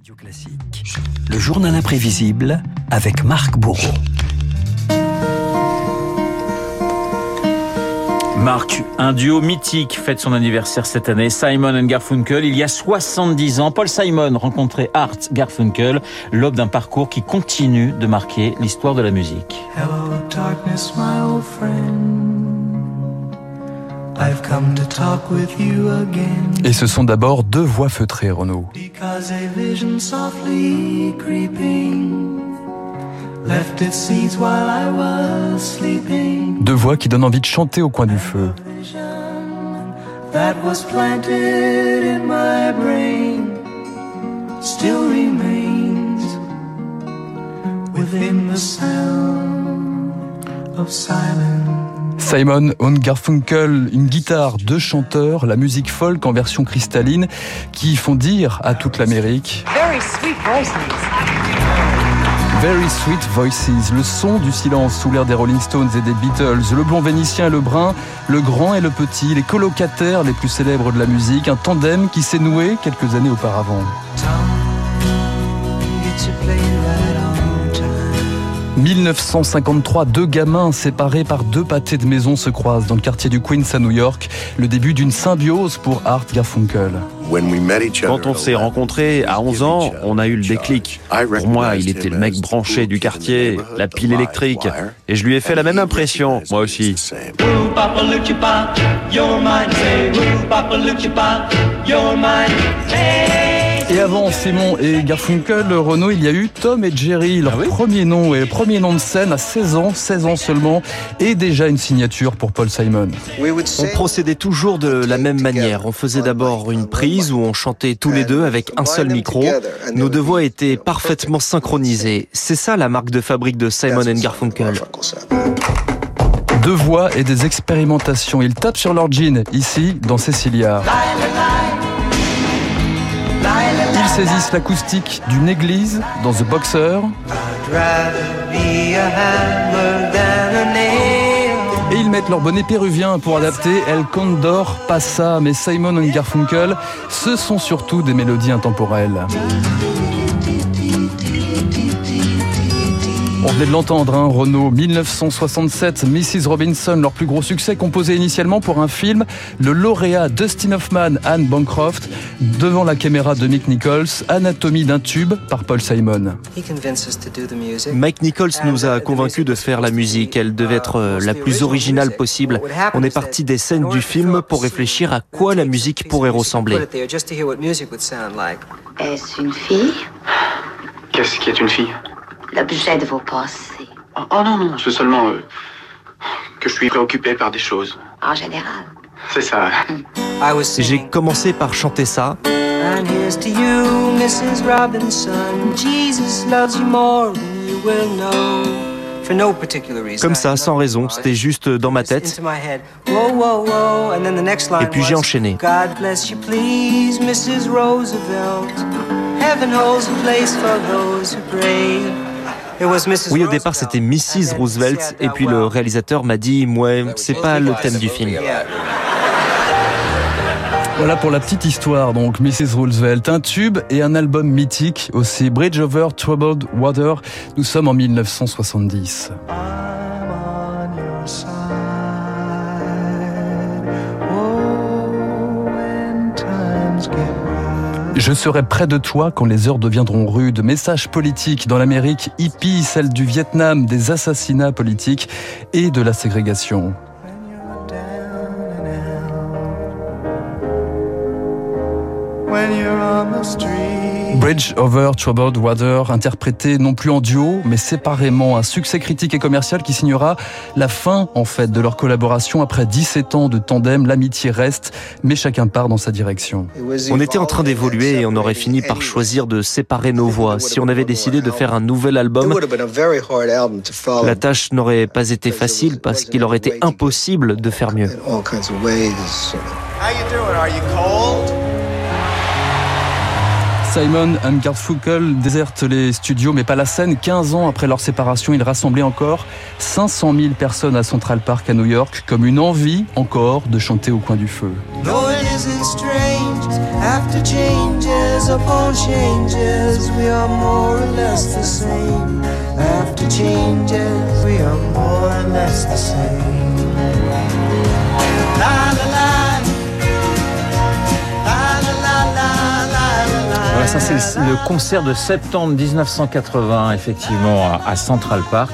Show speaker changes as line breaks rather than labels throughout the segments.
Radio Classique, le journal imprévisible avec Marc Bourreau.
Marc, un duo mythique fête son anniversaire cette année, Simon and Garfunkel. Il y a 70 ans, Paul Simon rencontrait Art Garfunkel, l'aube d'un parcours qui continue de marquer l'histoire de la musique.
Hello, darkness, my old friend. I've come to talk with you again.
Et ce sont d'abord deux voix feutrées, Renaud.
Because a vision softly creeping left its seeds while I was sleeping.
Deux voix qui donnent envie de chanter au coin du feu.
That was planted in my brain
Simon und Garfunkel, une guitare, deux chanteurs, la musique folk en version cristalline qui font dire à toute l'Amérique
Very sweet voices.
Very Sweet Voices, le son du silence sous l'air des Rolling Stones et des Beatles, le blond vénitien et le brun, le grand et le petit, les colocataires les plus célèbres de la musique, un tandem qui s'est noué quelques années auparavant. 1953, deux gamins séparés par deux pâtés de maison se croisent dans le quartier du Queens à New York, le début d'une symbiose pour Art Garfunkel.
Quand on s'est rencontrés à 11 ans, on a eu le déclic. Pour moi, il était le mec branché du quartier, la pile électrique. Et je lui ai fait la même impression, moi aussi.
Et avant Simon et Garfunkel, Renault, il y a eu Tom et Jerry, leur premier nom et premier nom de scène à 16 ans, 16 ans seulement, et déjà une signature pour Paul Simon.
On procédait toujours de la même manière. On faisait d'abord une prise où on chantait tous les deux avec un seul micro. Nos deux voix étaient parfaitement synchronisées. C'est ça la marque de fabrique de Simon and Garfunkel.
Deux voix et des expérimentations. Ils tapent sur leur jean, ici, dans Cécilia. Ils saisissent l'acoustique d'une église dans The Boxer. Et ils mettent leur bonnet péruvien pour adapter El Condor Passa. Mais Simon et Garfunkel, ce sont surtout des mélodies intemporelles. On venait de l'entendre, hein, Renault, 1967, Mrs. Robinson, leur plus gros succès, composé initialement pour un film, le lauréat Dustin Hoffman, Anne Bancroft, devant la caméra de Mick Nichols, Anatomie d'un tube par Paul Simon.
He convinced us to do the music.
Mike Nichols nous a convaincus de faire la musique. Elle devait être euh, la plus originale possible. On est parti des scènes du film pour réfléchir à quoi la musique pourrait ressembler.
it there just to hear what music would sound like.
Est-ce une fille?
Qu'est-ce qui est une fille?
L'objet de vos pensées,
oh, oh non, non, c'est seulement euh, que je suis préoccupé par des choses.
en général.
C'est ça.
I was
J'ai commencé par chanter ça.
And here's to you, Mrs. Robinson. Jesus loves you more than you will know. For no particular reason.
Comme ça, sans raison. C'était juste dans ma tête.
into my head. Whoa, whoa, whoa. And then the next line
Et puis j'ai enchaîné.
God bless you, please, Mrs. Roosevelt. Heaven holds a place for those who pray.
Oui, au départ, c'était Mrs. Roosevelt. Et puis le réalisateur m'a dit, ouais, c'est pas le thème du film.
Voilà pour la petite histoire, donc Mrs. Roosevelt, un tube et un album mythique aussi, Bridge Over Troubled Water. Nous sommes en 1970. Je serai près de toi quand les heures deviendront rudes. Message politique dans l'Amérique hippie, celle du Vietnam, des assassinats politiques et de la ségrégation. Bridge Over Troubled Water, interprété non plus en duo, mais séparément, un succès critique et commercial qui signera la fin, en fait, de leur collaboration. Après 17 ans de tandem, l'amitié reste, mais chacun part dans sa direction.
On était en train d'évoluer et on aurait fini par choisir de séparer nos voix. Si on avait décidé de faire un nouvel album, la tâche n'aurait pas été facile parce qu'il aurait été impossible de faire mieux.
How you doing? Are you cold?
Simon and Garfunkel désertent les studios, mais pas la scène. 15 ans après leur séparation, ils rassemblaient encore 500 000 personnes à Central Park à New York, comme une envie encore de chanter au coin du feu.
Ça c'est le, concert de septembre 1980, effectivement, à Central Park.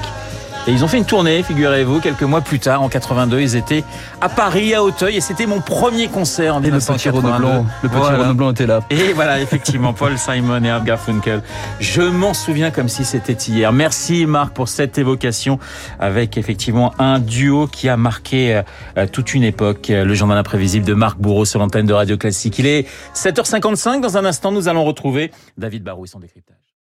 Et ils ont fait une tournée, figurez-vous, quelques mois plus tard, en 82. Ils étaient à Paris, à Auteuil, et c'était mon premier concert en
Et le petit
1982.
Renaud Blanc, le petit
Voilà.
Renaud Blanc était là.
Et voilà, effectivement, Paul Simon et Art Garfunkel. Je m'en souviens comme si c'était hier. Merci Marc pour cette évocation avec effectivement un duo qui a marqué euh, toute une époque. Le journal imprévisible de Marc Bourreau sur l'antenne de Radio Classique. Il est 7h55. Dans un instant, nous allons retrouver David Barou et son décryptage.